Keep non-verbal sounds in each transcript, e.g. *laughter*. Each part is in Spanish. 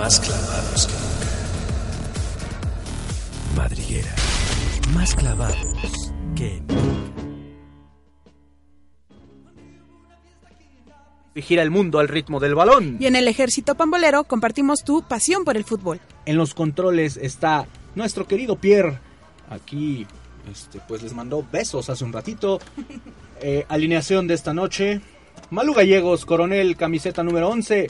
más clavados que nunca. Madriguera, más clavados que nunca. Y gira el mundo al ritmo del balón. Y en el ejército pambolero compartimos tu pasión por el fútbol. En los controles está nuestro querido Pierre. Aquí, este, pues les mandó besos hace un ratito. *laughs* Eh, alineación de esta noche. Malu Gallegos, coronel, camiseta número 11.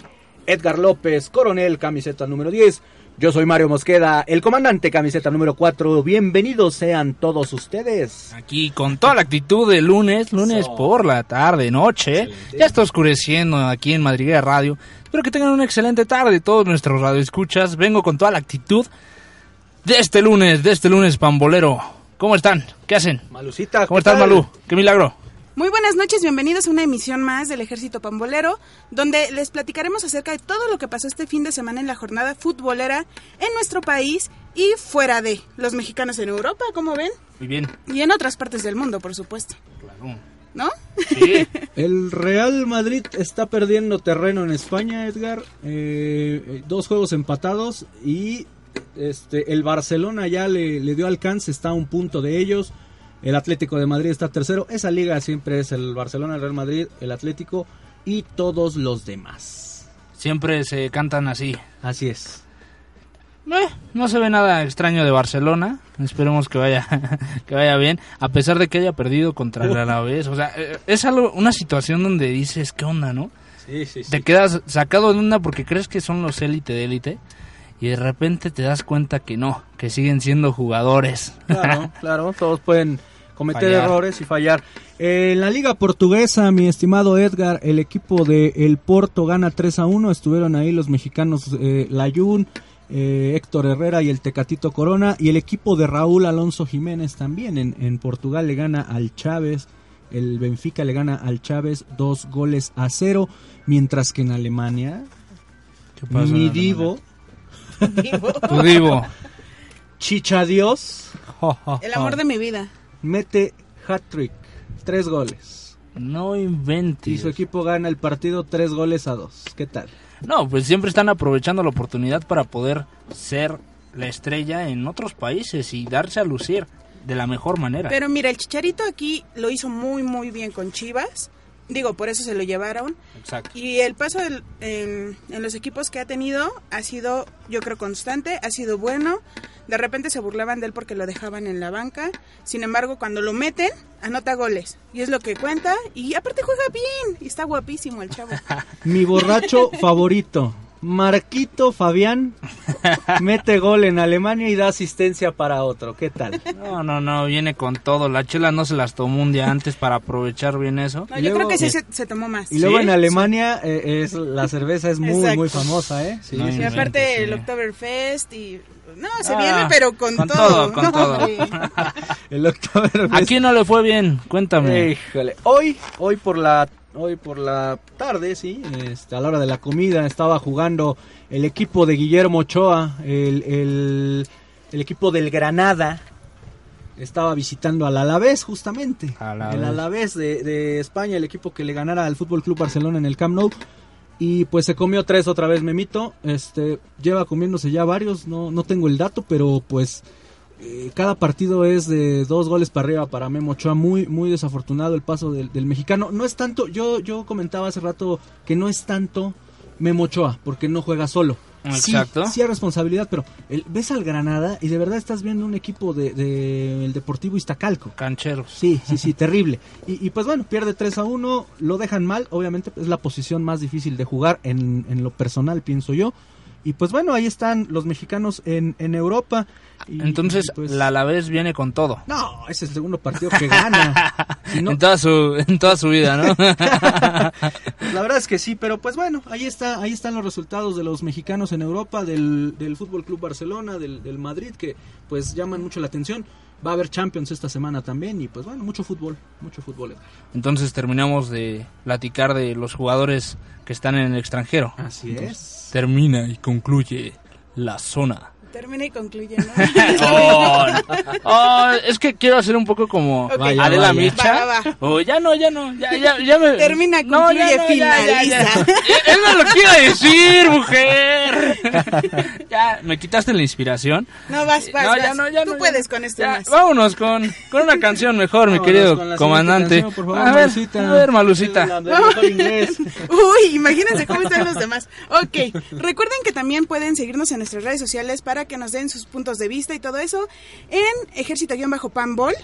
Edgar López, coronel, camiseta número 10. Yo soy Mario Mosqueda, el comandante, camiseta número 4. Bienvenidos sean todos ustedes. Aquí con toda la actitud de lunes, lunes So. por la tarde, noche. Excelente. Ya está oscureciendo aquí en Madriguera Radio. Espero que tengan una excelente tarde todos nuestros radioescuchas. Vengo con toda la actitud de este lunes, de este lunes pambolero. ¿Cómo están? ¿Qué hacen? Malucita, ¿Cómo ¿qué estás, tal? Malú? ¡Qué milagro! Muy buenas noches, bienvenidos a una emisión más del Ejército Pambolero, donde les platicaremos acerca de todo lo que pasó este fin de semana en la jornada futbolera en nuestro país y fuera de los mexicanos en Europa, como ven, Muy bien. y en otras partes del mundo, por supuesto. Claro. ¿No? Sí. *laughs* El Real Madrid está perdiendo terreno en España, Edgar. Eh, eh, dos juegos empatados y este el Barcelona ya le, le dio alcance, está a un punto de ellos. El Atlético de Madrid está tercero. Esa liga siempre es el Barcelona, el Real Madrid, el Atlético y todos los demás. Siempre se cantan así. Así es. Eh, no se ve nada extraño de Barcelona. Esperemos que vaya, *laughs* que vaya bien. A pesar de que haya perdido contra el *laughs* Alavés. O sea, eh, es algo, una situación donde dices, ¿qué onda, no? Sí, sí, Te quedas sacado de una porque crees que son los élite de élite. Y de repente te das cuenta que no, que siguen siendo jugadores. Claro, *laughs* claro, todos pueden cometer Fallar. errores y fallar. Eh, en la liga portuguesa, mi estimado Edgar, el equipo de El Porto gana 3 a 1. Estuvieron ahí los mexicanos eh, Layún, eh, Héctor Herrera y el Tecatito Corona. Y el equipo de Raúl Alonso Jiménez también en, en Portugal le gana al Chávez. El Benfica le gana al Chávez dos goles a cero. Mientras que en Alemania, ¿Qué pasa en mi Alemania? Divo, Tu divo. Chicha Dios, El amor de mi vida. mete hat-trick. Tres goles. No Y inventes. su equipo gana el partido tres goles a dos. ¿Qué tal? No, pues siempre están aprovechando la oportunidad para poder ser la estrella en otros países y darse a lucir de la mejor manera. Pero mira, el Chicharito aquí lo hizo muy, muy bien con Chivas. Digo, por eso se lo llevaron. Exacto. Y el paso del- en, en los equipos que ha tenido ha sido, yo creo, constante, ha sido bueno. De repente se burlaban de él porque lo dejaban en la banca. Sin embargo, cuando lo meten, anota goles. Y es lo que cuenta. Y aparte juega bien. Y está guapísimo el chavo. *laughs* Mi borracho favorito, Marquito Fabián, *laughs* mete gol en Alemania y da asistencia para otro. ¿Qué tal? No, no, no, viene con todo. La chela no se las tomó un día antes para aprovechar bien eso. No, yo luego- creo que sí se, se tomó más. Y luego ¿Sí? en Alemania eh, es la cerveza es muy Exacto. muy famosa, ¿eh? Sí, No, sí, Y sí. aparte el. Oktoberfest y... No, se Ah, viene pero con, con todo. todo, con No, todo. *laughs* El Oktoberfest. ¿A quién no le fue bien? Cuéntame. Híjole, hoy, hoy por la, hoy por la tarde, sí, este, a la hora de la comida estaba jugando el equipo de Guillermo Ochoa, el, el, el equipo del Granada, estaba visitando al Alavés justamente, Alavés. el Alavés de, de España, el equipo que le ganara al Fútbol Club Barcelona en el Camp Nou. Y pues se comió tres otra vez Memito, este lleva comiéndose ya varios, no, no tengo el dato, pero pues eh, cada partido es de dos goles para arriba para Memo Ochoa. Muy, muy desafortunado el paso del, del mexicano. No es tanto, yo, yo comentaba hace rato que no es tanto Memo Ochoa, porque no juega solo. Sí, Exacto. Sí, hay responsabilidad, pero el- ves al Granada y de verdad estás viendo un equipo del de, el Deportivo Iztacalco. Cancheros. Sí, sí, sí, *laughs* terrible. Y, y pues bueno, pierde 3 a 1, lo dejan mal, obviamente es la posición más difícil de jugar en, en lo personal, pienso yo. Y pues bueno, ahí están los mexicanos en, en Europa. Y- Entonces, y, pues, la Alavés viene con todo. No, es el segundo partido que gana. *laughs* Si no- En, toda su, en toda su vida, ¿no? *laughs* la verdad es que sí, pero pues bueno, ahí está, ahí están los resultados de los mexicanos en Europa, del, del Fútbol Club Barcelona, del, del Madrid, que pues llaman mucho la atención. Va a haber Champions esta semana también y pues bueno, mucho fútbol, mucho fútbol. Entonces terminamos de platicar de los jugadores que están en el extranjero. Así es. Termina y concluye la zona. Termina y concluye, ¿no? *laughs* *laughs* Oh, oh, es que quiero hacer un poco como Ok. Vaya, Adela vaya. Micha. Va, va, va. Oh, ya no, ya no, ya, ya, ya me... Termina, No, concluye, no, ya, ya. finaliza. *laughs* Él no lo quiere decir, mujer. ya, me quitaste la inspiración. No, vas, vas, no, ya no, ya Tú no, puedes ya. con esto Ya, más. Vámonos con, con una canción mejor, mi querido comandante. canción, por favor, a ver, Malucita. a ver, Malucita. Uy, imagínense cómo están los demás. Ok, recuerden que también pueden seguirnos en nuestras redes sociales para que nos den sus puntos de vista y todo eso en ejército-panbol.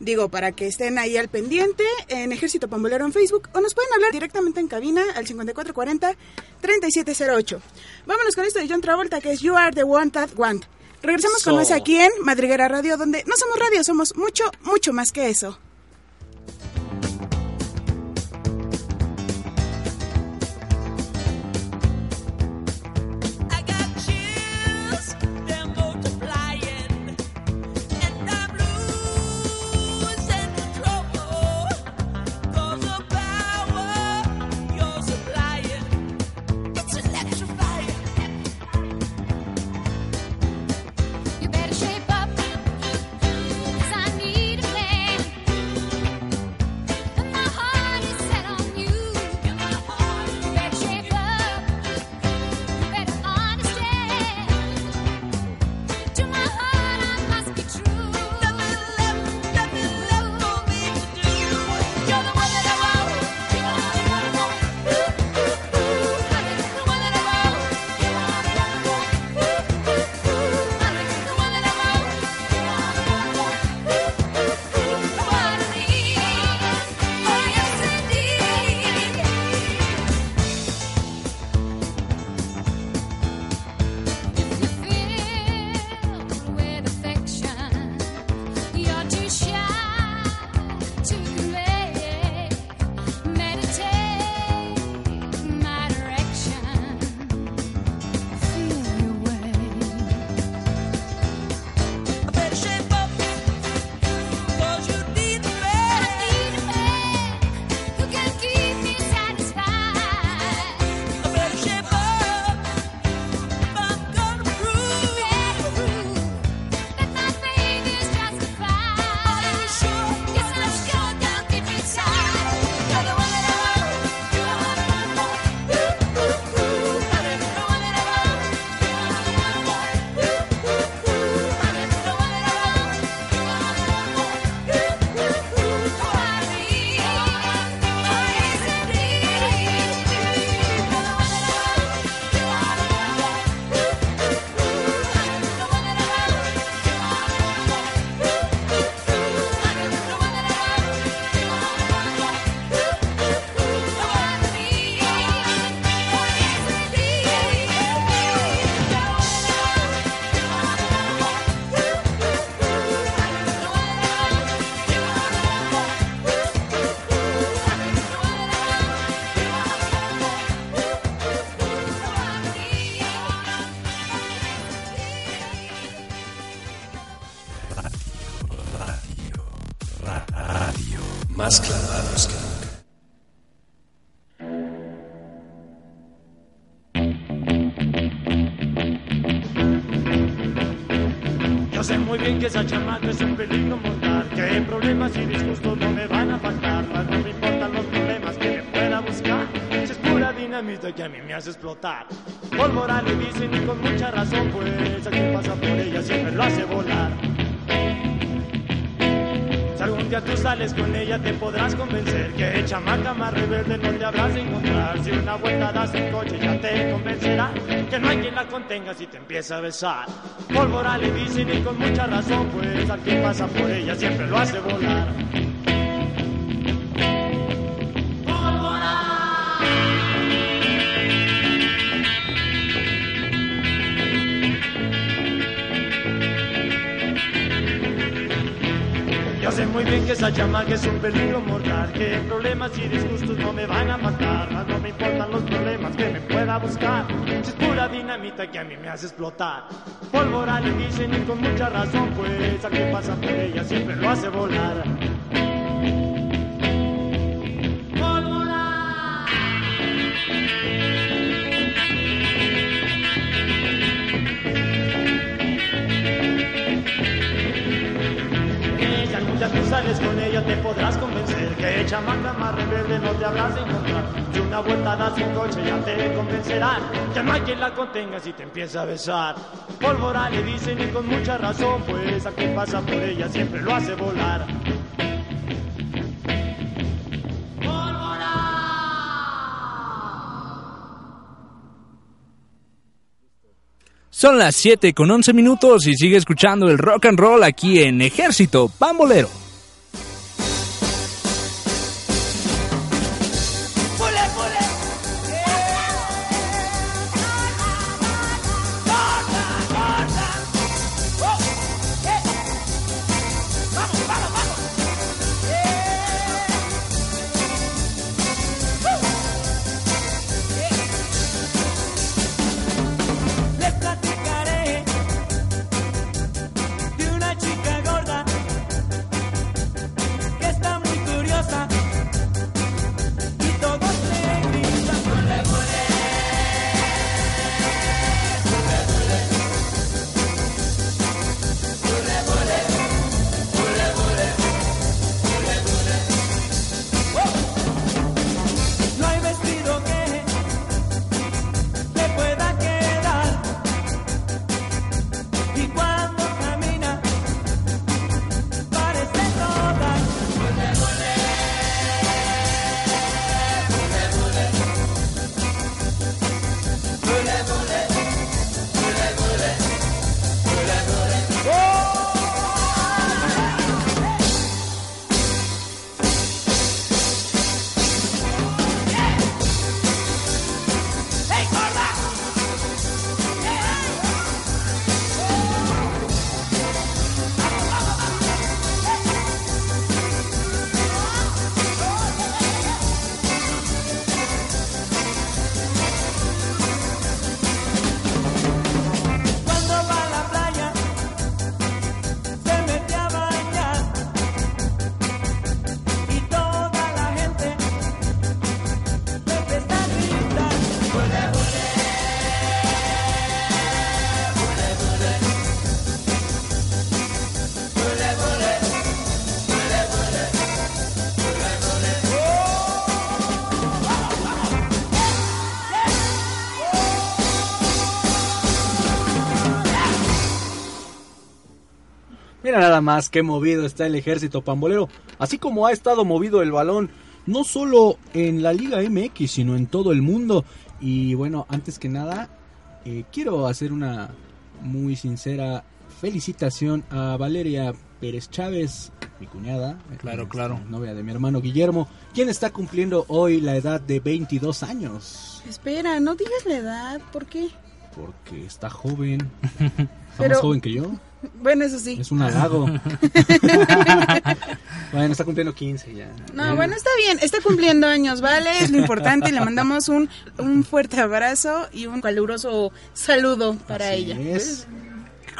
Digo, para que estén ahí al pendiente en Ejército Pambolero en Facebook o nos pueden hablar directamente en cabina al 5440-3708. Vámonos con esto de John Travolta que es You Are the One That Want. Regresamos con más aquí en Madriguera Radio donde no somos radio, somos mucho, mucho más que eso. Hace explotar. Pólvora le dicen y con mucha razón, pues a quien pasa por ella siempre lo hace volar. Si algún día tú sales con ella te podrás convencer que chamaca más rebelde no te habrás de encontrar. Si una vuelta das en coche ya te convencerá que no hay quien la contenga si te empieza a besar. Pólvora le dicen y con mucha razón, pues al que pasa por ella siempre lo hace volar. Muy bien que esa chamaca es un peligro mortal, que problemas y disgustos no me van a matar, no me importan los problemas que me pueda buscar. Si es pura dinamita que a mí me hace explotar. Pólvora le dicen y con mucha razón, pues al que pasa por ella siempre lo hace volar. Día tú sales con ella te podrás convencer que chamaca más rebelde no te habrás de encontrar. Y una vuelta das sin coche ya te convencerán que quien la contenga si te empieza a besar. Pólvora le dicen y con mucha razón, pues a quien pasa por ella siempre lo hace volar. Son las 7 con 11 minutos y sigue escuchando el rock and roll aquí en Ejército Pambolero. Mira nada más qué movido está el ejército pambolero, así como ha estado movido el balón, no solo en la Liga MX, sino en todo el mundo. Y bueno, antes que nada, eh, quiero hacer una muy sincera felicitación a Valeria Pérez Chávez, mi cuñada, Claro, claro. novia de mi hermano Guillermo, quien está cumpliendo hoy la edad de 22 años, Espera, no digas la edad, ¿por qué? porque está joven, *laughs* está Pero- más joven que yo. *laughs* Bueno, eso sí. Es un halago. *laughs* bueno, está cumpliendo 15 ya. No, bueno, está bien, está cumpliendo años, ¿vale? Es lo importante. Le mandamos un, un fuerte abrazo y un caluroso saludo para Así ella. es.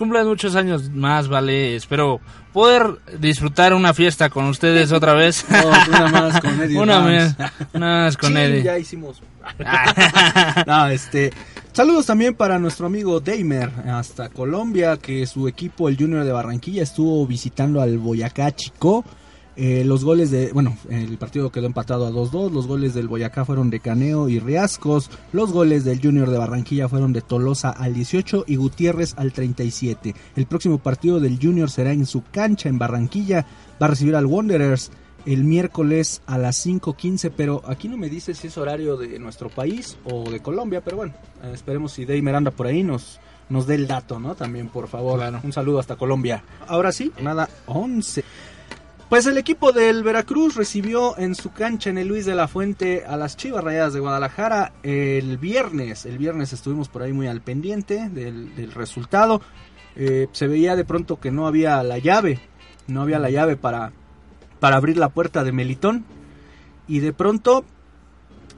Cumplan muchos años más, vale. Espero poder disfrutar una fiesta con ustedes otra vez. No, una más con *laughs* Eddie una, más, una más con Sí, Eddie. ya hicimos. *laughs* no, este. Saludos también para nuestro amigo Daimer hasta Colombia, que su equipo, el Junior de Barranquilla, estuvo visitando al Boyacá Chico. Eh, los goles de, bueno, el partido quedó empatado a 2-2. Los goles del Boyacá fueron de Caneo y Riascos. Los goles del Junior de Barranquilla fueron de Tolosa al 18 y Gutiérrez al 37. El próximo partido del Junior será en su cancha en Barranquilla. Va a recibir al Wanderers el miércoles a las 5.15, pero aquí no me dice si es horario de nuestro país o de Colombia, pero bueno, eh, esperemos si Deimer anda por ahí nos, nos dé el dato, ¿no? También, por favor. Claro. Un saludo hasta Colombia. Ahora sí, nada, 11. Pues el equipo del Veracruz recibió en su cancha en el Luis de la Fuente a las Chivas Rayadas de Guadalajara el viernes. El viernes estuvimos por ahí muy al pendiente del, resultado. Eh, se veía de pronto que no había la llave, no había la llave para, para abrir la puerta de Melitón. Y de pronto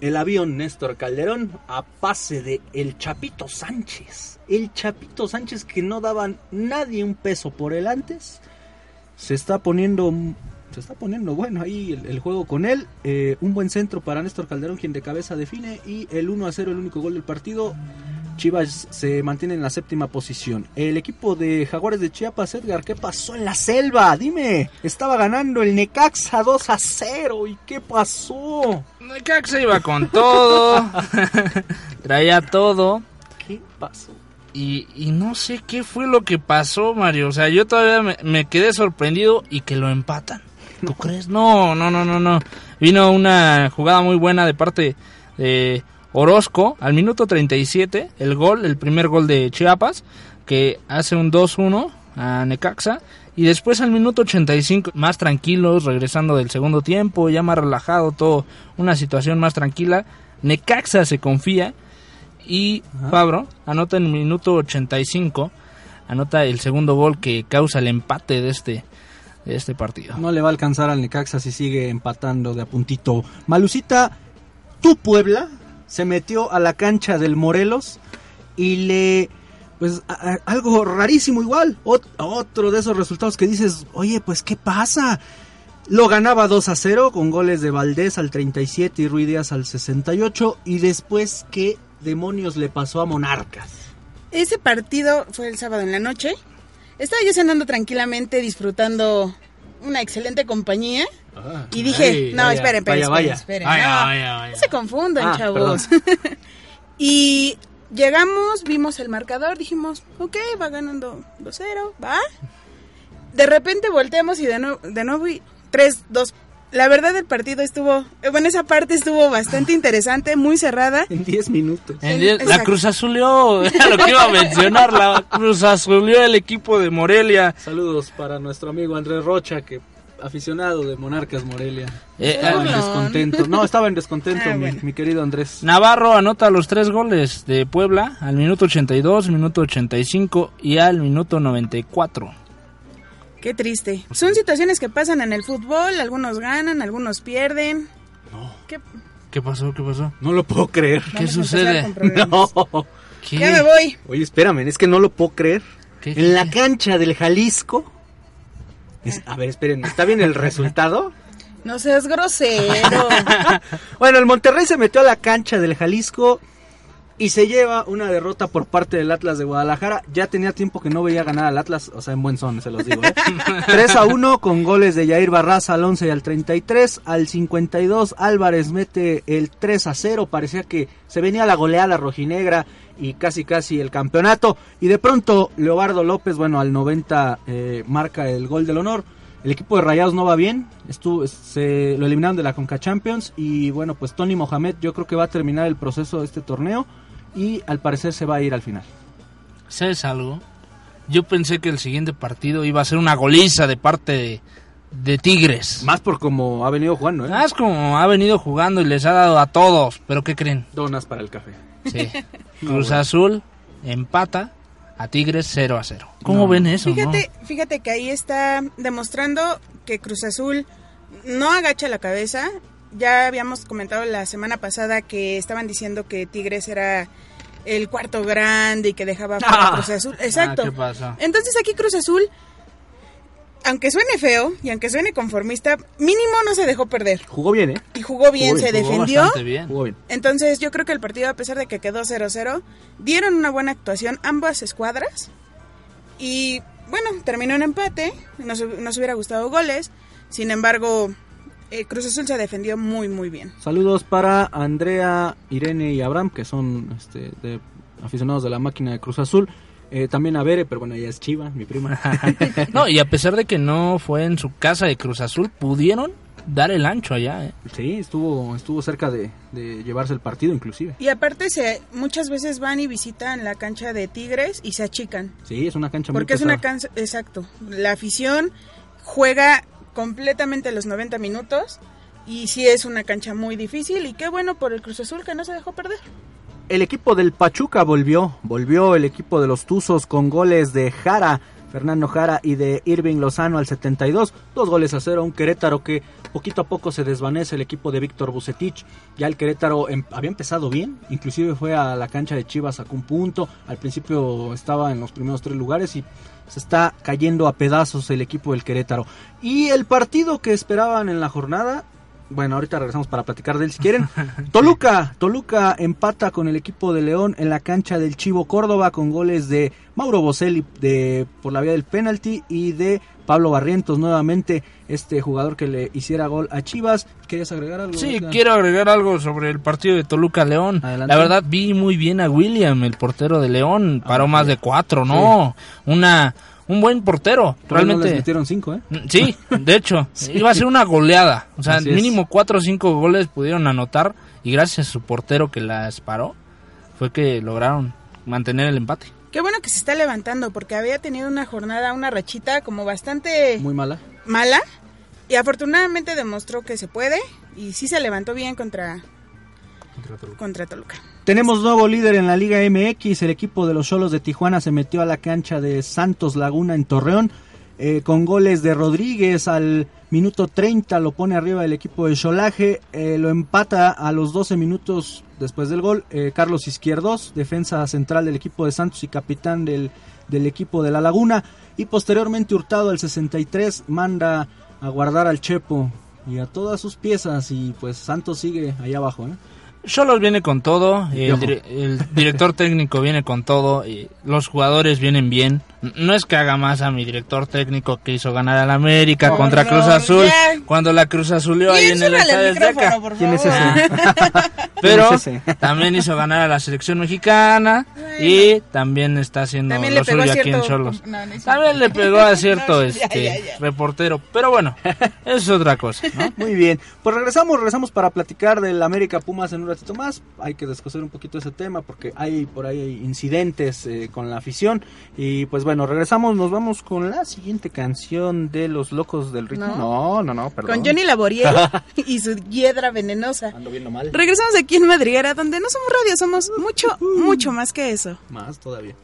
el avión Néstor Calderón a pase de el Chapito Sánchez. El Chapito Sánchez que no daban nadie un peso por él antes. Se está poniendo se está poniendo bueno ahí el, el juego con él. Eh, un buen centro para Néstor Calderón quien de cabeza define y el 1 a 0 el único gol del partido. Chivas se mantiene en la séptima posición. El equipo de Jaguares de Chiapas, Edgar, ¿qué pasó en la selva? Dime, estaba ganando el Necaxa 2 a 0. ¿Y qué pasó? Necaxa iba con todo. *laughs* Traía todo. ¿Qué pasó? Y, no sé qué fue lo que pasó, Mario. O sea, yo todavía me, me quedé sorprendido y que lo empatan. ¿Tú crees? No, no, no, no, no. Vino una jugada muy buena de parte de Orozco al minuto 37. El gol, el primer gol de Chiapas, que hace un 2-1 a Necaxa. Y después al minuto 85, más tranquilos, regresando del segundo tiempo, ya más relajado, todo, una situación más tranquila. Necaxa se confía y Fabro anota en el minuto 85, anota el segundo gol que causa el empate de este, de este partido. No le va a alcanzar al Necaxa si sigue empatando de a puntito. Malucita, tu Puebla se metió a la cancha del Morelos y le pues a- a- algo rarísimo igual, Ot- otro de esos resultados que dices, "Oye, pues qué pasa?" Lo ganaba 2 a 0 con goles de Valdés al 37 y Ruiz Díaz al 68 y después qué demonios le pasó a Monarcas. Ese partido fue el sábado en la noche. Estaba yo cenando tranquilamente, disfrutando una excelente compañía. Y dije, Ay, no, vaya, esperen, esperen, vaya, esperen, vaya. no, no se confundan, Ah, chavos. *laughs* y llegamos, vimos el marcador, dijimos, ok, va ganando 2-0, va. De repente volteamos y de, nuevo de nuevo y 3-2. La verdad el partido estuvo, eh, bueno, esa parte estuvo bastante *laughs* interesante, muy cerrada. En 10 minutos. En Sí, diez- la. Cruz Azulió, *laughs* era lo que iba a mencionar, la Cruz Azulió el equipo de Morelia. Saludos para nuestro amigo Andrés Rocha, que aficionado de Monarcas Morelia. Eh, Estaba en Burlón. descontento. No, estaba en descontento, *laughs* Ah, mi, bueno. mi querido Andrés. Navarro anota los tres goles de Puebla al minuto 82, minuto 85 y al minuto 94. Qué triste. Son situaciones que pasan en el fútbol, algunos ganan, algunos pierden. ¿Qué? ¿Qué pasó? ¿Qué pasó? No lo puedo creer. ¿Qué Vamos sucede? *laughs* No. ¿Qué? Ya me voy. Oye, espérame, es que no lo puedo creer. ¿Qué? En la cancha del Jalisco. Es- a ver, esperen, ¿está bien el resultado? No seas grosero. *laughs* Bueno, el Monterrey se metió a la cancha del Jalisco y se lleva una derrota por parte del Atlas de Guadalajara. Ya tenía tiempo que no veía ganar al Atlas, o sea, en buen son, se los digo. ¿eh? *laughs* 3 a 1 con goles de Yair Barraza al 11 y al 33. Al 52 Álvarez mete el 3 a 0. Parecía que se venía la goleada rojinegra y casi casi el campeonato. Y de pronto Leobardo López, bueno, al 90 eh, marca el gol del honor. El equipo de Rayados no va bien, estuvo, se lo eliminaron de la Conca Champions y bueno, pues Tony Mohamed yo creo que va a terminar el proceso de este torneo y al parecer se va a ir al final. ¿Sabes algo? Yo pensé que el siguiente partido iba a ser una goliza de parte de, de Tigres. Más por como ha venido jugando, ¿eh? Más como ha venido jugando y les ha dado a todos. ¿Pero qué creen? Donas para el café. Sí. *laughs* Cruz Azul empata a Tigres 0 a 0. ¿Cómo No. ven eso? no? Fíjate, fíjate que ahí está demostrando que Cruz Azul no agacha la cabeza. Ya habíamos comentado la semana pasada que estaban diciendo que Tigres era el cuarto grande y que dejaba fuera Ah. Cruz Azul. Exacto. Ah, ¿qué pasa? Entonces aquí Cruz Azul, aunque suene feo y aunque suene conformista, mínimo no se dejó perder. Jugó bien, ¿eh? Y jugó bien, Jugó se bien, defendió. bastante bien. Jugó bien. Entonces yo creo que el partido, a pesar de que quedó 0-0, dieron una buena actuación ambas escuadras. Y bueno, terminó en empate. Nos, nos hubiera gustado goles. Sin embargo, eh, Cruz Azul se defendió muy, muy bien. Saludos para Andrea, Irene y Abraham, que son este, de- aficionados de la máquina de Cruz Azul. Eh, también a Bere, pero bueno, ella es Chiva, mi prima. *laughs* No, y a pesar de que no fue en su casa de Cruz Azul, pudieron dar el ancho allá. ¿eh? sí, estuvo, estuvo cerca de, de llevarse el partido, inclusive. Y aparte, se, muchas veces van y visitan la cancha de Tigres y se achican. Sí, es una cancha muy Porque es una cancha, exacto. La afición juega completamente los 90 minutos. Y sí es una cancha muy difícil. Y qué bueno por el Cruz Azul que no se dejó perder. El equipo del Pachuca volvió, volvió el equipo de los Tuzos con goles de Jara, Fernando Jara y de Irving Lozano al 72, dos goles a cero, un Querétaro que poquito a poco se desvanece el equipo de Víctor Bucetich, ya el Querétaro em- había empezado bien, inclusive fue a la cancha de Chivas, sacó un punto, al principio estaba en los primeros tres lugares y se está cayendo a pedazos el equipo del Querétaro. Y el partido que esperaban en la jornada, Bueno, ahorita regresamos para platicar de él si quieren. *laughs* Toluca, Toluca empata con el equipo de León en la cancha del Chivo Córdoba con goles de Mauro Boselli de, por la vía del penalti y de Pablo Barrientos nuevamente, este jugador que le hiciera gol a Chivas. ¿Quieres agregar algo? Sí, quiero agregar algo sobre el partido de Toluca León. Adelante. La verdad vi muy bien a William, el portero de León, paró más de cuatro, ¿no? Una un buen portero, Por ahí no les realmente. metieron cinco, ¿eh? Mm, Sí, de hecho, *laughs* iba a ser una goleada. O sea, Así es. mínimo cuatro o cinco goles pudieron anotar y gracias a su portero que las paró fue que lograron mantener el empate. Qué bueno que se está levantando porque había tenido una jornada, una rachita como bastante Muy mala. mala y afortunadamente demostró que se puede y sí se levantó bien contra contra Toluca. Tenemos nuevo líder en la Liga MX. El equipo de los Cholos de Tijuana se metió a la cancha de Santos Laguna en Torreón. eh, con goles de Rodríguez al minuto 30 lo pone arriba el equipo de Cholaje. eh, lo empata a los 12 minutos después del gol. eh, Carlos Izquierdos, defensa central del equipo de Santos y capitán del, del equipo de La Laguna. Y posteriormente Hurtado al 63 manda a guardar al Chepo y a todas sus piezas. Y pues Santos sigue allá abajo. ¿eh? Cholos viene con todo, el, el director técnico viene con todo, y los jugadores vienen bien. No es que haga más a mi director técnico que hizo ganar al América No, contra no, Cruz Azul ya. cuando la Cruz Azulió ahí en el Estadio Azteca. ¿Quién es ese? *laughs* Pero ¿Quién es ese? también hizo ganar a la selección mexicana y también está haciendo También lo suyo aquí en Cholos. También le pegó a *laughs* cierto este ya, ya. reportero, pero bueno, eso *laughs* es otra cosa. Muy bien, pues regresamos, regresamos para platicar del América Pumas en un ratito más. Hay que descoser un poquito ese tema porque hay por ahí incidentes eh, con la afición. Y pues bueno, regresamos, nos vamos con la siguiente canción de Los Locos del Ritmo. No, no, no, perdón. Con Johnny Laboriel *laughs* y su hiedra venenosa. Ando viendo mal. Regresamos aquí en Madriguera, donde no somos radio, somos mucho, mucho más que eso. Más todavía.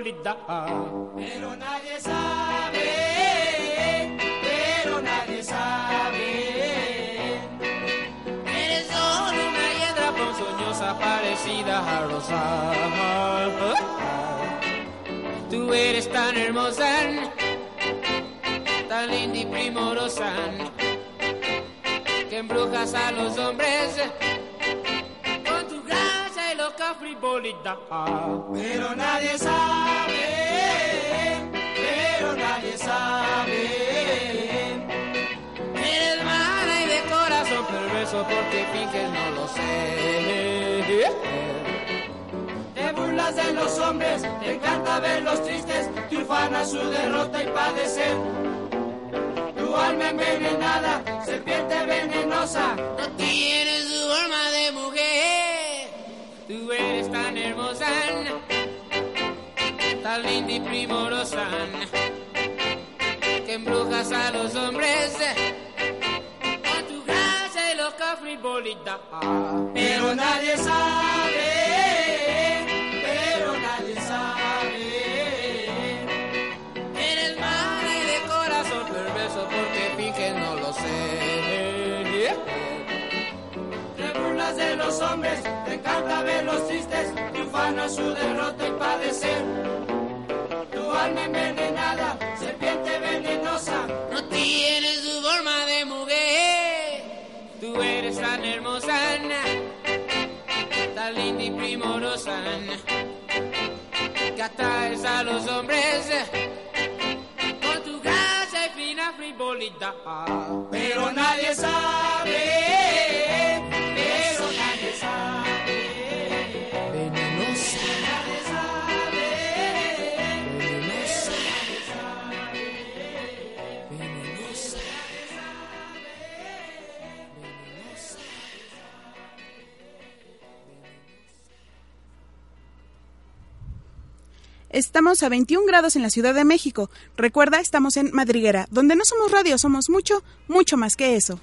Pero nadie sabe, pero nadie sabe. Eres solo una hiedra ponzoñosa parecida a rosa. Tú eres tan hermosa, tan linda y primorosa, que embrujas a los hombres loca frivolidad. Pero nadie sabe, pero nadie sabe. Eres mala y de corazón perverso porque finges no lo sé. Te burlas de los hombres, te encanta verlos tristes, te su derrota y padecer. Tu alma envenenada, serpiente venenosa, no tienes su mujer. Tú eres tan hermosa, tan linda y primorosa, que embrujas a los hombres con tu gracia y loca frivolidad. Pero nadie sabe, su derrota y padecer. Tu alma envenenada, serpiente venenosa, no tienes su forma de mujer. Tú eres tan hermosa, tan linda y primorosa, que atraes a los hombres con tu gracia y fina frivolidad. Pero nadie sabe, Estamos a 21 grados en la Ciudad de México. Recuerda, estamos en Madriguera, donde no somos radio, somos mucho, mucho más que eso.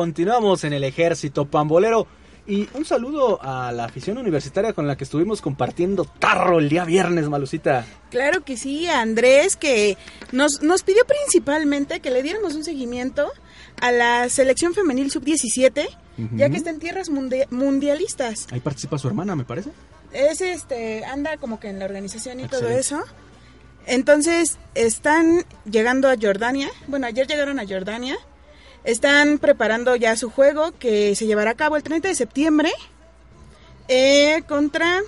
Continuamos, en el ejército pambolero. Y un saludo a la afición universitaria con la que estuvimos compartiendo tarro el día viernes, Malucita. Claro que sí, Andrés, que nos, nos pidió principalmente que le diéramos un seguimiento a la selección femenil sub-17, ya que está en tierras mundi- mundialistas. Ahí participa su hermana, me parece. Es este, anda como que en la organización y todo eso. Entonces, están llegando a Jordania. Bueno, ayer llegaron a Jordania. Están preparando ya su juego que se llevará a cabo el 30 de septiembre eh, contra,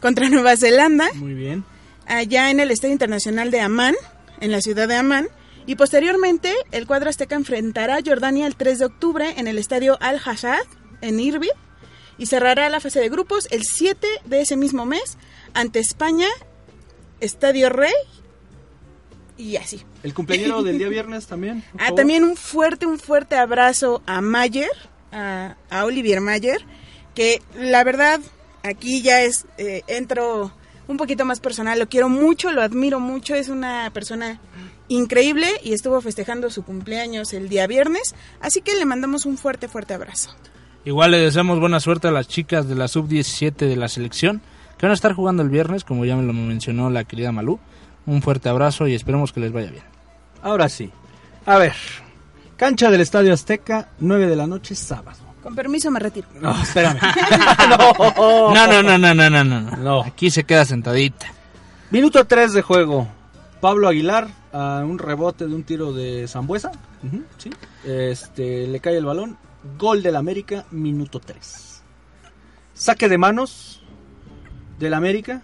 contra Nueva Zelanda, Muy bien. allá en el Estadio Internacional de Amán, en la ciudad de Amán. Y posteriormente, el cuadro azteca enfrentará a Jordania el 3 de octubre en el Estadio Al-Hassad, en Irbil. Y cerrará la fase de grupos el 7 de ese mismo mes ante España, Estadio Rey y así. El cumpleañero del día *laughs* viernes también. Ah, favor. también un fuerte, un fuerte abrazo a Mayer, a, a Olivier Mayer, que la verdad aquí ya es, eh, entro un poquito más personal, lo quiero mucho, lo admiro mucho, es una persona increíble y estuvo festejando su cumpleaños el día viernes, así que le mandamos un fuerte, fuerte abrazo. Igual le deseamos buena suerte a las chicas de la sub-17 de la selección, que van a estar jugando el viernes, como ya me lo mencionó la querida Malú. Un fuerte abrazo y esperemos que les vaya bien. Ahora sí. A ver. Cancha del Estadio Azteca, 9 de la noche, sábado. Con permiso me retiro. No, espérame. *laughs* No, no, no, no, no, no, no. No. Aquí se queda sentadita. Minuto 3 de juego. Pablo Aguilar a un rebote de un tiro de Zambuesa. Sí. Este, le cae el balón. Gol del América, minuto 3. Saque de manos del América.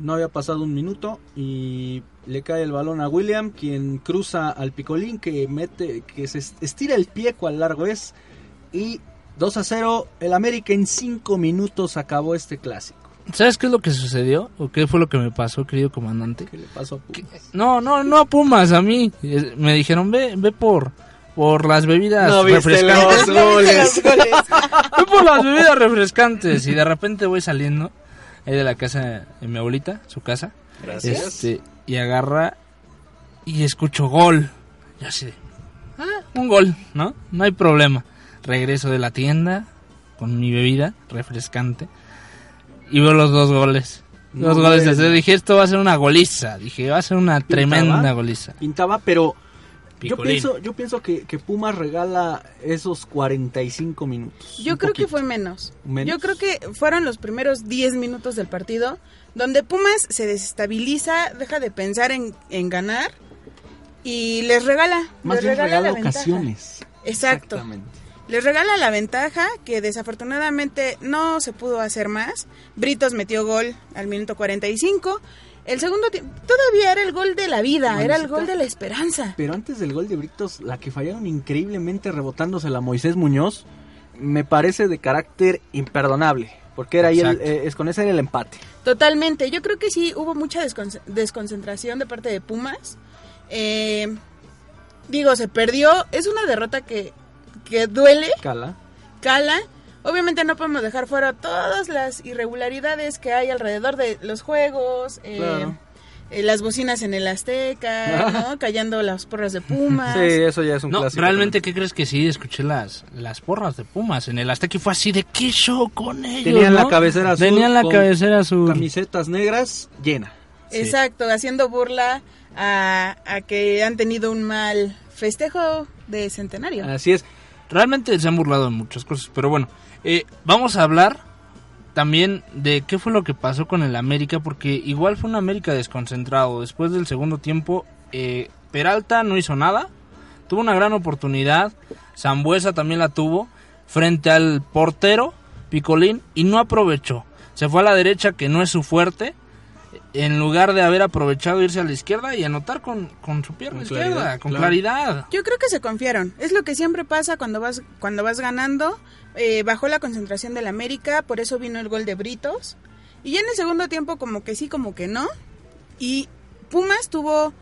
No había pasado un minuto y le cae el balón a William, quien cruza al picolín, que mete, que se estira el pie cual largo es. Y 2 a 0, el América en 5 minutos acabó este clásico. ¿Sabes qué es lo que sucedió? ¿O qué fue lo que me pasó, querido comandante? ¿Qué le pasó a Pumas? No, no, no a Pumas, a mí. Eh, Me dijeron, ve, ve por, por las bebidas No viste refrescantes. los goles. *laughs* Ve por las bebidas refrescantes. Y de repente voy saliendo ahí de la casa de mi abuelita, su casa. Gracias. Este, y agarra y escucho gol. Y así de, ah, un gol, ¿no? No hay problema. Regreso de la tienda con mi bebida refrescante y veo los dos goles. Dos No, goles. Dije, esto va a ser una goliza. Dije, va a ser una tremenda Pintaba. goliza. Pintaba, pero Yo pienso, yo pienso que, que Pumas regala esos 45 minutos. Yo creo que fue menos. ¿Menos? Yo creo que fueron los primeros 10 minutos del partido donde Pumas se desestabiliza, deja de pensar en, en ganar y les regala. Más les bien regala regala la ventaja. ocasiones. Exacto. Exactamente. Les regala la ventaja que desafortunadamente no se pudo hacer más. Britos metió gol al minuto 45. El segundo tiempo todavía era el gol de la vida, era el gol de la esperanza. Pero antes del gol de Britos, la que fallaron increíblemente rebotándosela a Moisés Muñoz, me parece de carácter imperdonable. Porque era ahí el, eh, es con ese era el empate. Totalmente. Yo creo que sí hubo mucha descon- desconcentración de parte de Pumas. Eh, digo, se perdió. Es una derrota que, que duele, Cala. cala. Obviamente no podemos dejar fuera todas las irregularidades que hay alrededor de los juegos. eh, Claro. eh, las bocinas en el Azteca, *laughs* ¿no? Callando las porras de Pumas. Sí, eso ya es un No, clásico. realmente, ¿qué crees que sí? Escuché las, las porras de Pumas en el Azteca y fue así de qué show con ellos. Tenían la cabecera azul Tenían la con cabecera azul. Camisetas negras llena. Exacto, haciendo burla a, a que han tenido un mal festejo de centenario. Así es. Realmente se han burlado de muchas cosas, pero bueno, eh, vamos a hablar también de qué fue lo que pasó con el América, porque igual fue un América desconcentrado. Después del segundo tiempo, eh, Peralta no hizo nada, tuvo una gran oportunidad, Zambuesa también la tuvo, frente al portero, Picolín, y no aprovechó. Se fue a la derecha, que no es su fuerte, en lugar de haber aprovechado irse a la izquierda y anotar con, con su pierna Con izquierda, claridad, con claro. claridad. Yo creo que se confiaron. Es lo que siempre pasa cuando vas cuando vas ganando. Eh, bajó la concentración del América, por eso vino el gol de Britos. Y ya en el segundo tiempo como que sí, como que no. Y Pumas tuvo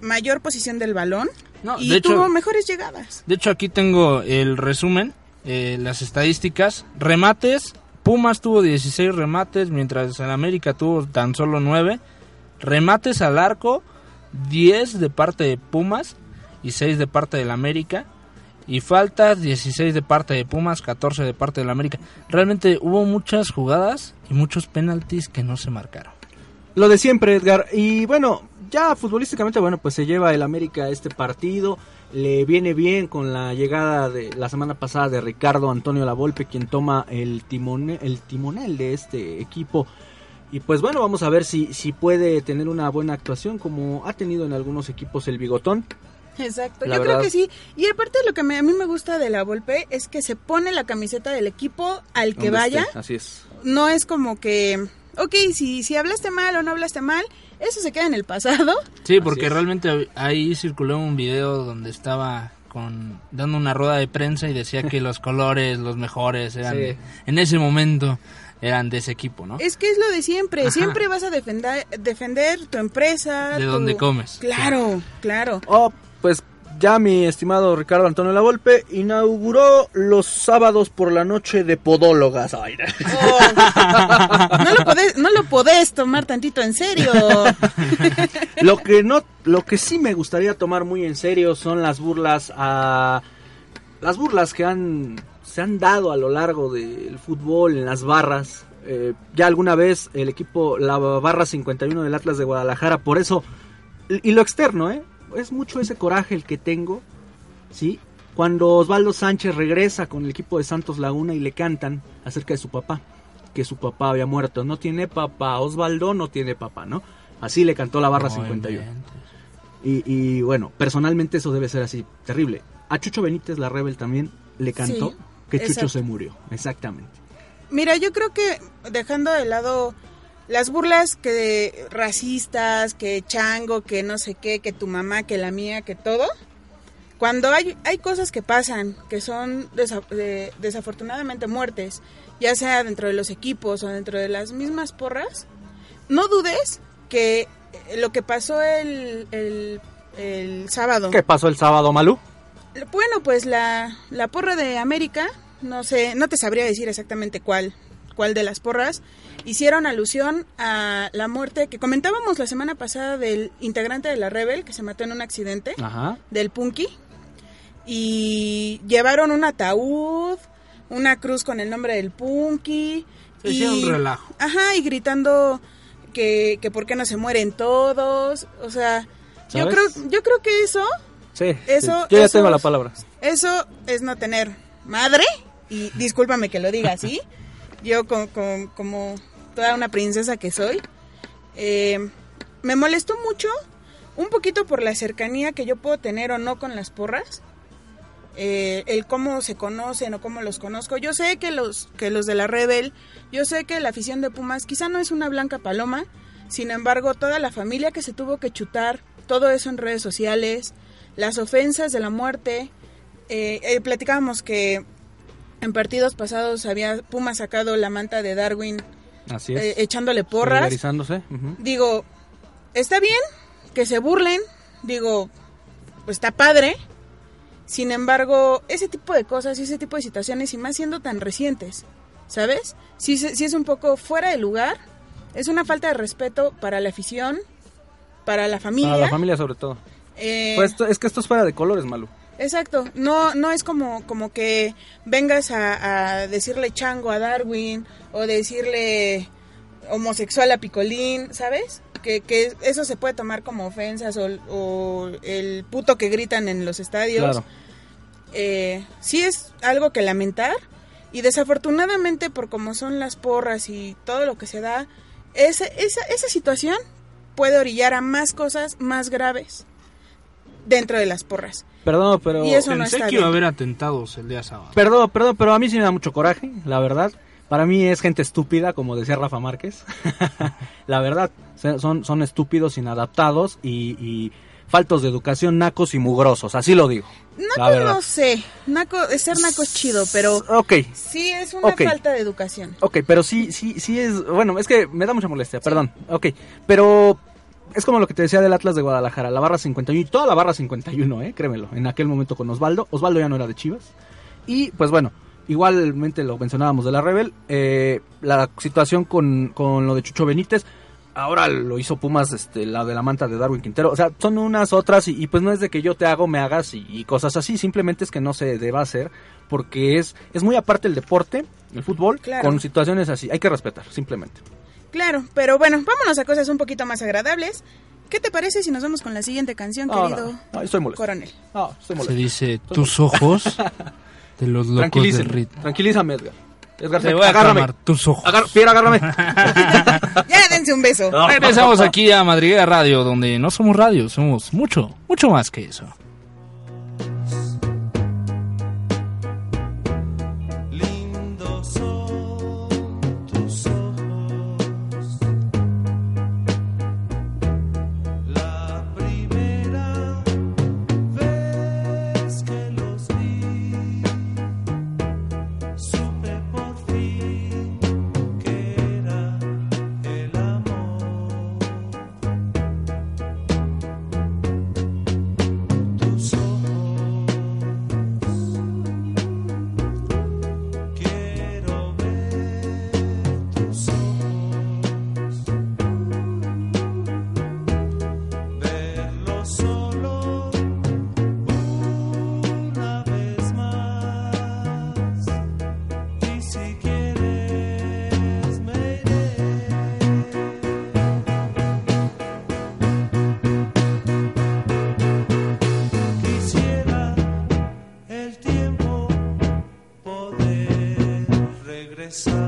mayor posición del balón No, y de hecho- tuvo mejores llegadas. De hecho, aquí tengo el resumen, eh, las estadísticas. Remates, Pumas tuvo 16 remates, mientras el América tuvo tan solo 9. Remates al arco, 10 de parte de Pumas y 6 de parte del América. Y faltas, 16 de parte de Pumas, 14 de parte del América. Realmente hubo muchas jugadas y muchos penaltis que no se marcaron. Lo de siempre, Edgar. Y bueno, ya futbolísticamente, bueno, pues se lleva el América a este partido. Le viene bien con la llegada de la semana pasada de Ricardo Antonio Lavolpe, quien toma el, timone, el timonel de este equipo. Y pues bueno, vamos a ver si, si puede tener una buena actuación como ha tenido en algunos equipos el Bigotón. Exacto, La yo creo que sí. Y aparte lo que me- a mí me gusta de la Volpe es que se pone la camiseta del equipo al que vaya. esté, Así es. No es como que, ok, si, si hablaste mal o no hablaste mal, eso se queda en el pasado. Sí, porque realmente ahí circuló un video donde estaba con dando una rueda de prensa y decía que los colores, los mejores eran Sí. en ese momento eran de ese equipo, ¿no? Es que es lo de siempre. Ajá. Siempre vas a defender, defender tu empresa. De tu- donde comes. Claro, claro. Oh, pues ya mi estimado Ricardo Antonio Lavolpe inauguró los sábados por la noche de podólogas. Ay, Oh, no, lo podés, no lo podés tomar tantito en serio. *laughs* lo que no, lo que sí me gustaría tomar muy en serio son las burlas a las burlas que han se han dado a lo largo del fútbol en las barras. Eh, ya alguna vez el equipo la barra 51 del Atlas de Guadalajara, por eso y y lo externo, ¿eh? Es mucho ese coraje el que tengo, ¿sí? Cuando Osvaldo Sánchez regresa con el equipo de Santos Laguna y le cantan acerca de su papá, que su papá había muerto. No tiene papá, Osvaldo no tiene papá, ¿no? Así le cantó la barra No 51. inventes. Y, y bueno, personalmente eso debe ser así, terrible. A Chucho Benítez, la Rebel, también le cantó Sí, que Chucho exacto. se murió. Exactamente. Mira, yo creo que dejando de lado las burlas que racistas, que chango, que no sé qué, que tu mamá, que la mía, que todo, cuando hay, hay cosas que pasan, que son desa- de- desafortunadamente muertes, ya sea dentro de los equipos o dentro de las mismas porras, no dudes que eh, lo que pasó el, el, el sábado, ¿Qué pasó el sábado, Malú? bueno, pues la, la porra de América, no sé, no te sabría decir exactamente cuál, cuál de las porras, hicieron alusión a la muerte que comentábamos la semana pasada del integrante de la Rebel que se mató en un accidente, Ajá. del Punky, y llevaron un ataúd, una cruz con el nombre del Punky. Se un relajo. Ajá, y gritando que, que por qué no se mueren todos, o sea, yo creo, yo creo que eso Sí, sí. Eso- yo ya eso- tengo la palabra. Eso es no tener madre, y discúlpame que lo diga así, *laughs* yo con- con- como toda una princesa que soy, eh, me molestó mucho, un poquito por la cercanía que yo puedo tener o no con las porras, eh, el cómo se conocen o cómo los conozco. Yo sé que los, que los de la Rebel, yo sé que la afición de Pumas quizá no es una blanca paloma, sin embargo, toda la familia que se tuvo que chutar, todo eso en redes sociales, las ofensas de la muerte, eh, eh, platicábamos que en partidos pasados había Pumas sacado la manta de Darwin Así es. eh, echándole porras. Ujú. Digo, está bien que se burlen, digo, pues está padre. Sin embargo, ese tipo de cosas y ese tipo de situaciones, y más siendo tan recientes, ¿sabes? Se- sí es un poco fuera de lugar, es una falta de respeto para la afición, para la familia. Para la familia sobre todo. eh, Pues esto- es que esto es fuera de colores, Malu. Exacto, no, no es como, como que vengas a, a decirle chango a Darwin o decirle homosexual a Picolín, ¿sabes? Que, que eso se puede tomar como ofensas o, o el puto que gritan en los estadios. Claro. Eh, sí es algo que lamentar y desafortunadamente por como son las porras y todo lo que se da, ese- esa, esa situación puede orillar a más cosas más graves dentro de las porras. Perdón, pero... Y eso no Pensé que iba a haber atentados el día sábado. Perdón, perdón, pero a mí sí me da mucho coraje, la verdad. Para mí es gente estúpida, como decía Rafa Márquez. *laughs* la verdad, son, son estúpidos, inadaptados y, y faltos de educación, nacos y mugrosos, así lo digo. Naco no sé, naco, ser naco es chido, pero Ok, sí es una falta de educación. ok, pero sí, sí, sí es... Bueno, es que me da mucha molestia, perdón. Ok, pero es como lo que te decía del Atlas de Guadalajara, la barra 51, y toda la barra 51, eh, créemelo, en aquel momento con Osvaldo. Osvaldo ya no era de Chivas. Y pues bueno, igualmente lo mencionábamos de la Rebel, eh, la situación con, con lo de Chucho Benítez, ahora lo hizo Pumas, este, la de la manta de Darwin Quintero, o sea, son unas otras y, y pues no es de que yo te hago, me hagas y, y cosas así, simplemente es que no se deba hacer porque es, es muy aparte el deporte, el fútbol, Claro. con situaciones así, hay que respetar, simplemente. Claro, pero bueno, vámonos a cosas un poquito más agradables. ¿Qué te parece si nos vamos con la siguiente canción, querido no, no, estoy molesto. coronel? No, estoy Se dice tus ojos de los locos del ritmo. tranquilízame, Edgar. Edgar, Te voy a agárrame. tus ojos. Agar- Pierre, agárrame. *laughs* Ya dense un beso. Regresamos aquí a Madriguera Radio, donde no somos radio, somos mucho, mucho más que eso. Regresar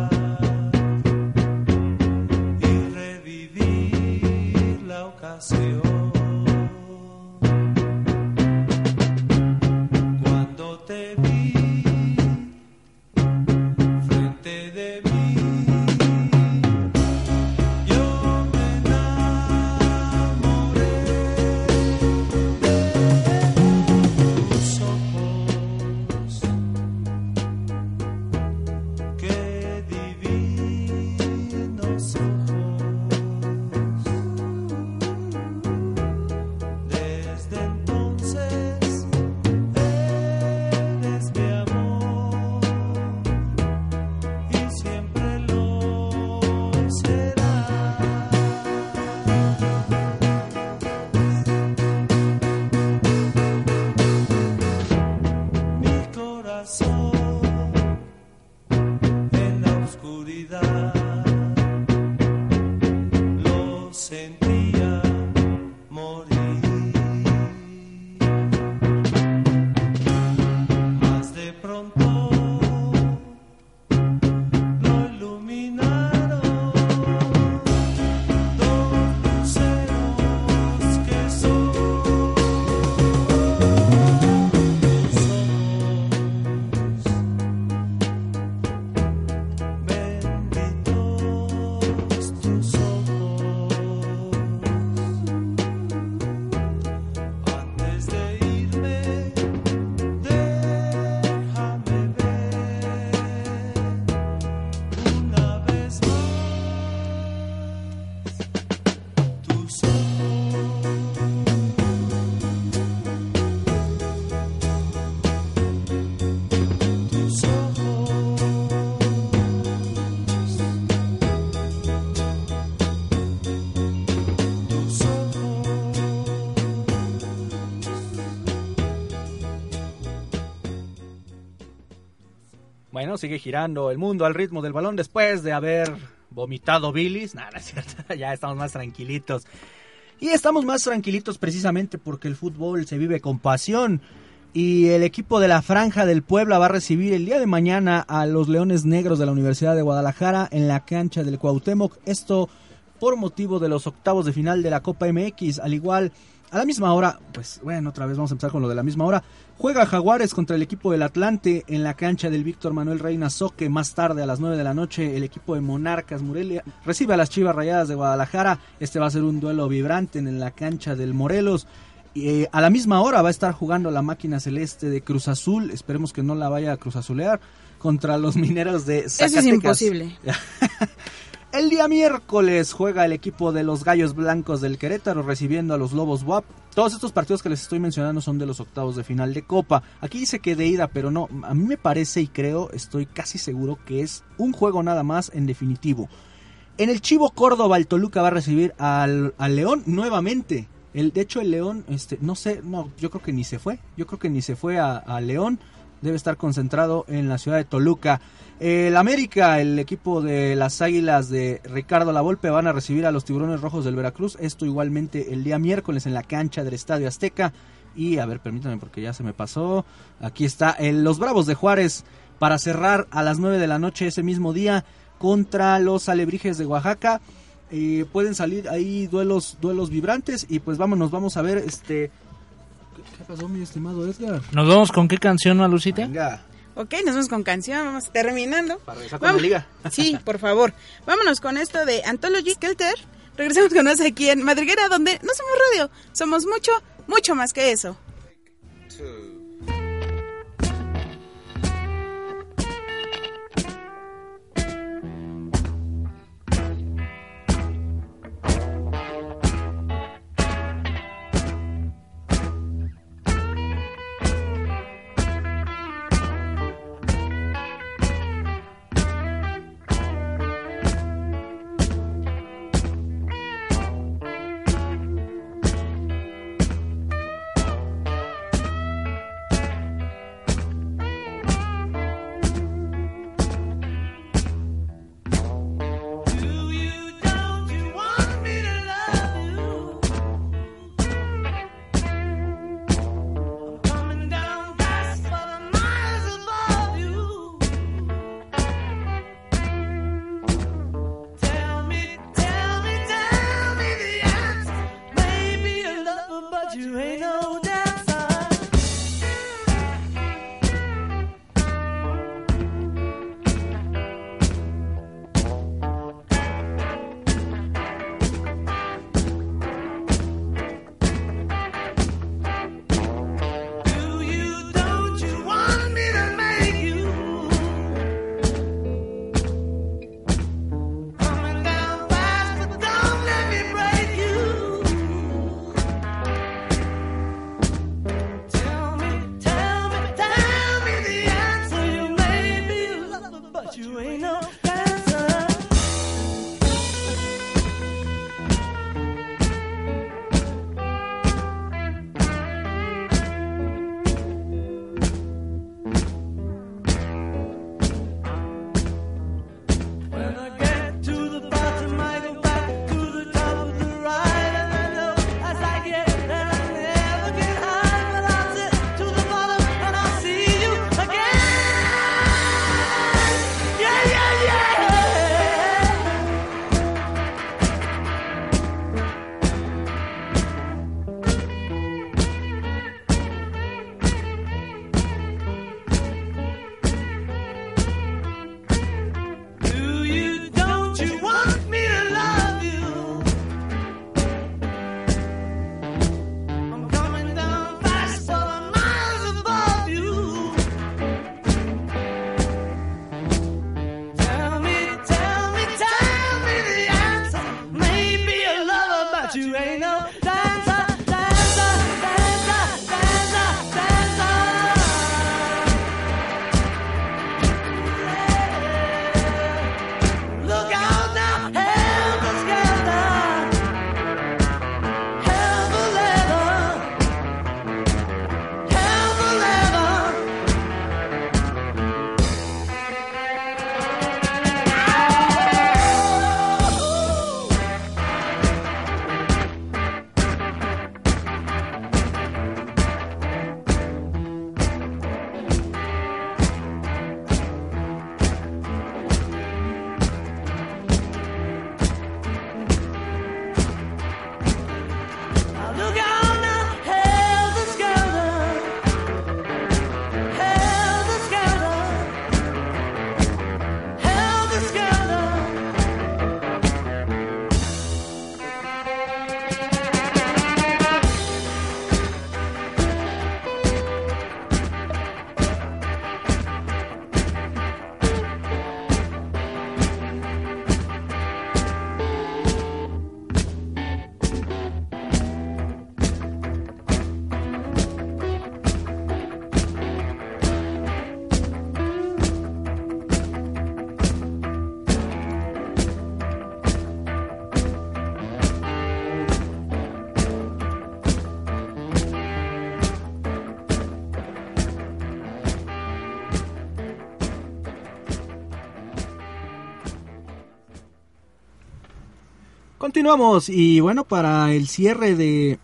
Sigue girando el mundo al ritmo del balón después de haber vomitado bilis. Nada, es cierto. *laughs* ya estamos más tranquilitos. Y estamos más tranquilitos precisamente porque el fútbol se vive con pasión. Y el equipo de la Franja del Puebla va a recibir el día de mañana a los Leones Negros de la Universidad de Guadalajara en la cancha del Cuauhtémoc. Esto por motivo de los octavos de final de la Copa MX. Al igual, a la misma hora, pues bueno, otra vez vamos a empezar con lo de la misma hora. Juega Jaguares contra el equipo del Atlante en la cancha del Víctor Manuel Reina Soque. Más tarde, a las 9 de la noche, el equipo de Monarcas Morelia recibe a las Chivas Rayadas de Guadalajara. Este va a ser un duelo vibrante en la cancha del Morelos. Eh, a la misma hora va a estar jugando la máquina celeste de Cruz Azul. Esperemos que no la vaya a Cruz Azulear contra los mineros de Zacatecas. Eso es imposible. *laughs* El día miércoles juega el equipo de los Gallos Blancos del Querétaro recibiendo a los Lobos WAP. Todos estos partidos que les estoy mencionando son de los octavos de final de Copa. Aquí dice que de ida, pero no. A mí me parece y creo, estoy casi seguro que es un juego nada más en definitivo. En el Chivo Córdoba, el Toluca va a recibir al, León nuevamente. El, de hecho, el León, este, no sé, no, yo creo que ni se fue. Yo creo que ni se fue a León. Debe estar concentrado en la ciudad de Toluca. El América, el equipo de las Águilas de Ricardo Lavolpe van a recibir a los Tiburones Rojos del Veracruz. Esto igualmente el día miércoles en la cancha del Estadio Azteca. Y a ver, permítanme porque ya se me pasó. Aquí está el, los Bravos de Juárez para cerrar a las 9 de la noche ese mismo día contra los Alebrijes de Oaxaca. Eh, pueden salir ahí duelos duelos vibrantes y pues vámonos, vamos a ver este... ¿Qué, qué pasó mi estimado Edgar? ¿Nos vamos con qué canción, Malucita? Venga, Ok, nos vamos con canción, vamos terminando. para regresar con la liga. Sí, por favor. Vámonos con esto de Anthology Kelter. Regresamos con nosotros aquí en Madriguera, donde no somos radio, somos mucho, mucho más que eso. Continuamos y bueno, para el cierre de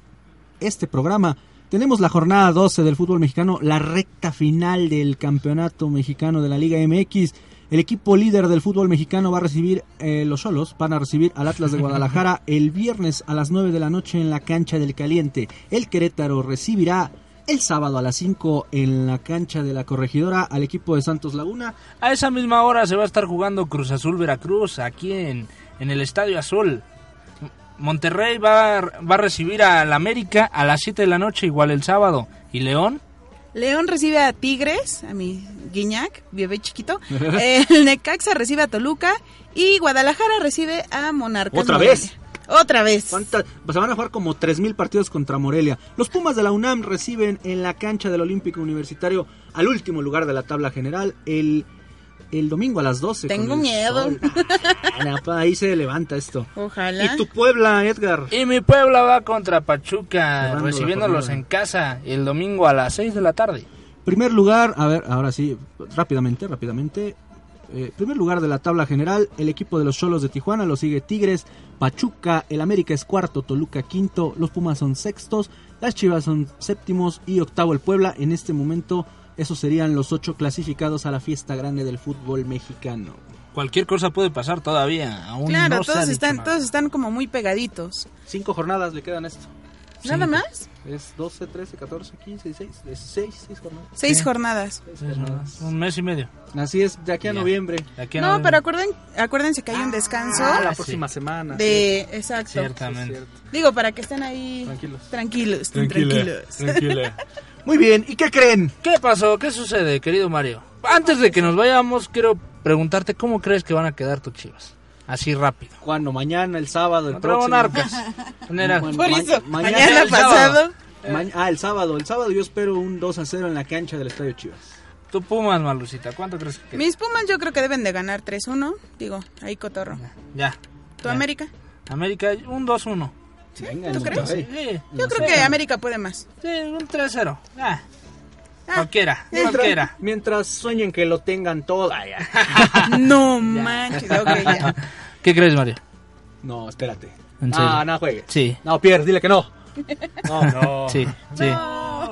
este programa tenemos la jornada 12 del fútbol mexicano, la recta final del campeonato mexicano de la Liga MX. El equipo líder del fútbol mexicano va a recibir, eh, los solos van a recibir al Atlas de Guadalajara *laughs* el viernes a las 9 de la noche en la cancha del Caliente. El Querétaro recibirá el sábado a las 5 en la cancha de la corregidora al equipo de Santos Laguna. A esa misma hora se va a estar jugando Cruz Azul Veracruz aquí en, en el Estadio Azul. Monterrey va, a- va a recibir al América a las 7 de la noche, igual el sábado. ¿Y León? León recibe a Tigres, a mi Guiñac, bebé chiquito. *laughs* el Necaxa recibe a Toluca y Guadalajara recibe a Monarcas. ¿Otra Morelia. vez? Otra vez. ¿Cuántas? Se van a jugar como 3.000 partidos contra Morelia. Los Pumas de la UNAM reciben en la cancha del Olímpico Universitario al último lugar de la tabla general el, el domingo a las 12. con Tengo el miedo. Ah, *laughs* ahí se levanta esto. Ojalá. ¿Y tu Puebla, Edgar? Y mi Puebla va contra Pachuca, Cerrando recibiéndolos en casa el domingo a las 6 de la tarde. Primer lugar, a ver, ahora sí, rápidamente, rápidamente. Eh, primer lugar de la tabla general, el equipo de los Cholos de Tijuana lo sigue Tigres, Pachuca, el América es cuarto, Toluca quinto, los Pumas son sextos, las Chivas son séptimos y octavo el Puebla. En este momento, esos serían los ocho clasificados a la fiesta grande del fútbol mexicano. Cualquier cosa puede pasar todavía. Aún Claro, no todos están, nada. todos están como muy pegaditos. Cinco jornadas le quedan a esto. ¿Nada Cinco. más? Es 12, 13, 14, 15, 16, 16, seis jornadas. Seis Sí. jornadas. Seis Sí, jornadas. Un mes y medio. Así es, de aquí a Ya. noviembre. Aquí a No, noviembre. pero acuerden, acuérdense que hay un descanso Ah, la sí. próxima semana. de... Exacto. Ciertamente. Digo, para que estén ahí Tranquilos. tranquilos. tranquilos. tranquila. *laughs* Muy bien, ¿y qué creen? ¿Qué pasó? ¿Qué sucede, querido Mario? Antes de que nos vayamos, quiero preguntarte cómo crees que van a quedar tus chivas. Así rápido. ¿Cuándo? ¿Mañana, el sábado, el Contra próximo? Monarcas. *laughs* Bueno, Por ma- eso, mañana- mañana, el pasado. sábado. Ma- ah, el sábado. El sábado yo espero un 2 a 0 en la cancha del Estadio Chivas. Tu Pumas, Malucita, ¿cuánto crees que queda? Mis Pumas yo creo que deben de ganar 3-1. Digo, ahí cotorro. Ya. ¿Tu Ya. América? América, un 2-1. Venga, ¿Tú no, crees? Sí, Yo creo que América puede más. sí, un 3-0. Ah, Ah, cualquiera, Mientras, cualquiera. mientras sueñen que lo tengan todo. Ay, ya. *laughs* No manches. ok, ya. ¿Qué crees, Mario? No, espérate. ¿En no, no juegues. Sí. No, Pierre, dile que no. No, no. *laughs* Sí, sí.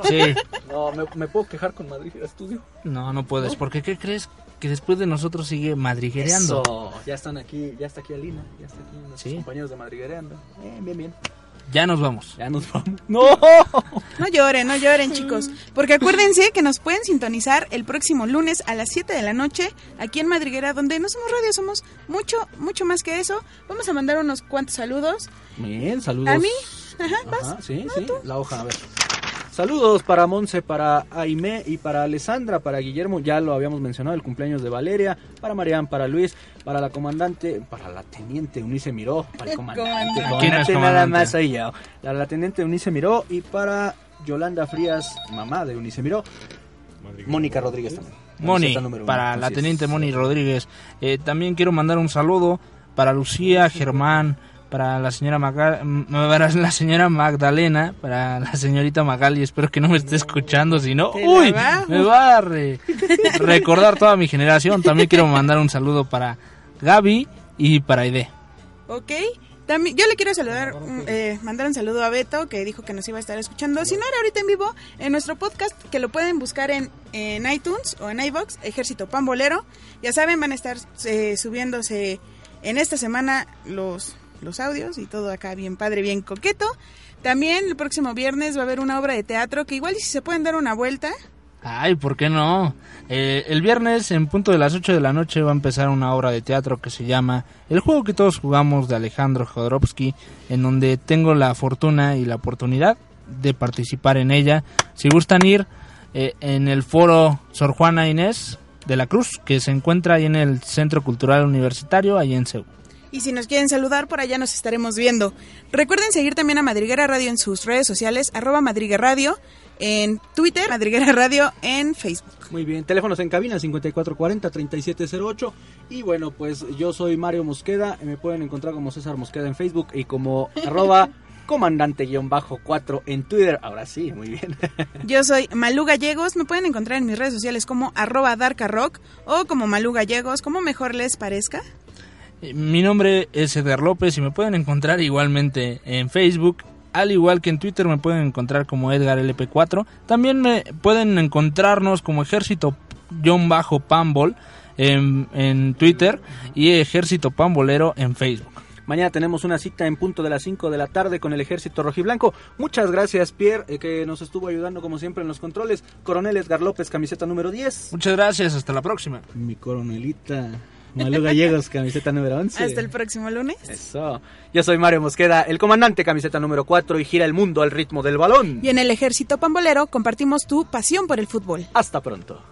Sí. No, ¿me, me puedo quejar con Madrid Estudio? No, no puedes. Porque ¿qué crees? Que después de nosotros sigue madriguereando. Eso. Ya están aquí, ya está aquí Alina, ya está aquí nuestros Sí. compañeros de Madriguereando. Bien, bien, bien. Ya nos vamos. Ya nos vamos. *laughs* ¡No! No lloren, no lloren, chicos. Porque acuérdense que nos pueden sintonizar el próximo lunes a las 7 de la noche aquí en Madriguera, donde no somos radio, somos mucho, mucho más que eso. Vamos a mandar unos cuantos saludos. Bien, saludos. ¿A mí? Ajá, vas. Ajá, sí, sí, la hoja, a ver. Saludos para Monse, para Aime y para Alessandra, para Guillermo, ya lo habíamos mencionado, el cumpleaños de Valeria, para Marian, para Luis, para la comandante, para la teniente Unice Miró, para el comandante, ¿Quién es nada comandante? más ahí ya. La, la teniente Unice Miró y para Yolanda Frías, mamá de Unice Miró, Mónica Rodríguez también. Moni, uno, para la teniente Moni Rodríguez. Eh, también quiero mandar un saludo para Lucía, Germán, para la señora Maga- m- para la señora Magdalena, para la señorita Magali, espero que no me esté escuchando, si no, uy, me va a re- recordar toda mi generación. También quiero mandar un saludo para Gaby y para Aide. Ok. También, yo le quiero saludar, mm, eh, mandar un saludo a Beto, que dijo que nos iba a estar escuchando. Si no era ahorita en vivo, en nuestro podcast, que lo pueden buscar en, en iTunes o en iVox, Ejército Pambolero. Ya saben, van a estar eh, subiéndose en esta semana los, los audios y todo acá bien padre, bien coqueto. También el próximo viernes va a haber una obra de teatro que igual si se pueden dar una vuelta. Ay, ¿por qué no? Eh, el viernes, en punto de las 8 de la noche, va a empezar una obra de teatro que se llama El juego que todos jugamos de Alejandro Jodorowsky, en donde tengo la fortuna y la oportunidad de participar en ella. Si gustan ir eh, en el foro Sor Juana Inés de la Cruz, que se encuentra ahí en el Centro Cultural Universitario, ahí en Ceú. Y si nos quieren saludar, por allá nos estaremos viendo. Recuerden seguir también a Madriguera Radio en sus redes sociales, arroba Madriguera Radio, en Twitter, Madriguera Radio en Facebook. Muy bien, teléfonos en cabina 5440-3708. Y bueno, pues yo soy Mario Mosqueda. Me pueden encontrar como César Mosqueda en Facebook y como *laughs* arroba comandante-4 en Twitter. Ahora sí, muy bien. *laughs* Yo soy Malú Gallegos, me pueden encontrar en mis redes sociales como arroba Darka Rock o como Malú Gallegos, como mejor les parezca. Mi nombre es Eder López y me pueden encontrar igualmente en Facebook. Al igual que en Twitter me pueden encontrar como Edgar LP4. También me pueden encontrarnos como Ejército John Bajo Pambol en, en Twitter y Ejército Pambolero en Facebook. Mañana tenemos una cita en punto de las 5 de la tarde con el ejército rojiblanco. Muchas gracias, Pierre, eh, que nos estuvo ayudando como siempre en los controles. Coronel Edgar López, camiseta número 10. Muchas gracias, hasta la próxima. Mi coronelita. Malu Gallegos, camiseta número 11. Hasta el próximo lunes. Eso. Yo soy Mario Mosqueda, el comandante, camiseta número 4 y gira el mundo al ritmo del balón. Y en el ejército pambolero compartimos tu pasión por el fútbol. Hasta pronto.